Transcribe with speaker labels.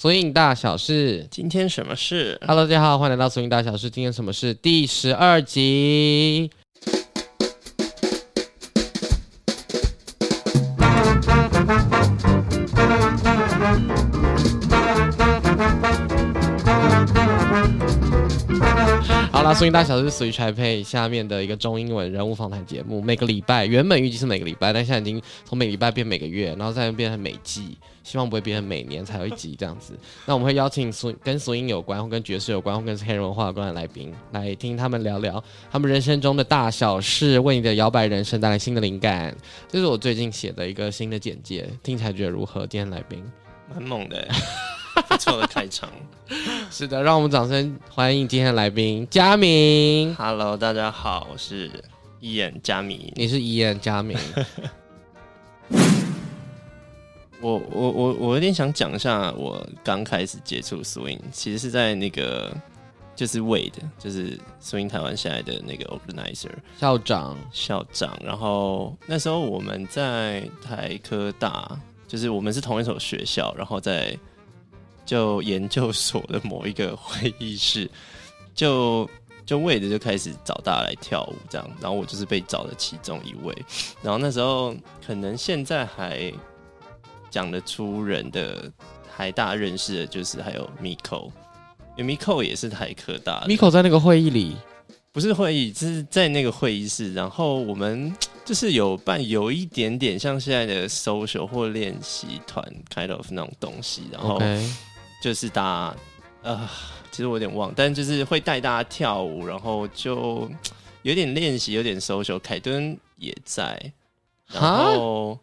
Speaker 1: 索引大小事。
Speaker 2: 今天什么事
Speaker 1: ？Hello，大家好，欢迎来到索引大小事。今天什么事？第十二集。好啦，所以大小事属于柴配下面的一个中英文人物访谈节目，每个礼拜原本预计是每个礼拜，但现在已经从每个礼拜变每个月，然后再变成每季，希望不会变成每年才有一集这样子。那我们会邀请索跟索音有关，或跟爵士有关，或跟黑人文化有关的来宾，来听他们聊聊他们人生中的大小事，为你的摇摆人生带来新的灵感。这是我最近写的一个新的简介，听起来觉得如何？今天来宾
Speaker 2: 蛮猛的，不错的开场。
Speaker 1: 是的，让我们掌声欢迎今天的来宾佳明。
Speaker 2: Hello，大家好，我是一眼佳明。
Speaker 1: 你是伊恩佳明，
Speaker 2: 我我我我有点想讲一下，我刚开始接触 swing，其实是在那个就是 Wade，就是 swing 台湾现在的那个 organizer
Speaker 1: 校长
Speaker 2: 校长。然后那时候我们在台科大，就是我们是同一所学校，然后在就研究所的某一个会议室，就就为的就开始找大家来跳舞这样，然后我就是被找的其中一位。然后那时候可能现在还讲得出人的，还大认识的就是还有 Miko，因为 Miko 也是台科大的。
Speaker 1: Miko 在那个会议里，
Speaker 2: 不是会议，就是在那个会议室，然后我们 就是有办有一点点像现在的 social 或练习团 kind of 那种东西，然后就是打呃，其实我有点忘，但就是会带大家跳舞，然后就有点练习，有点 social。凯顿也在，然后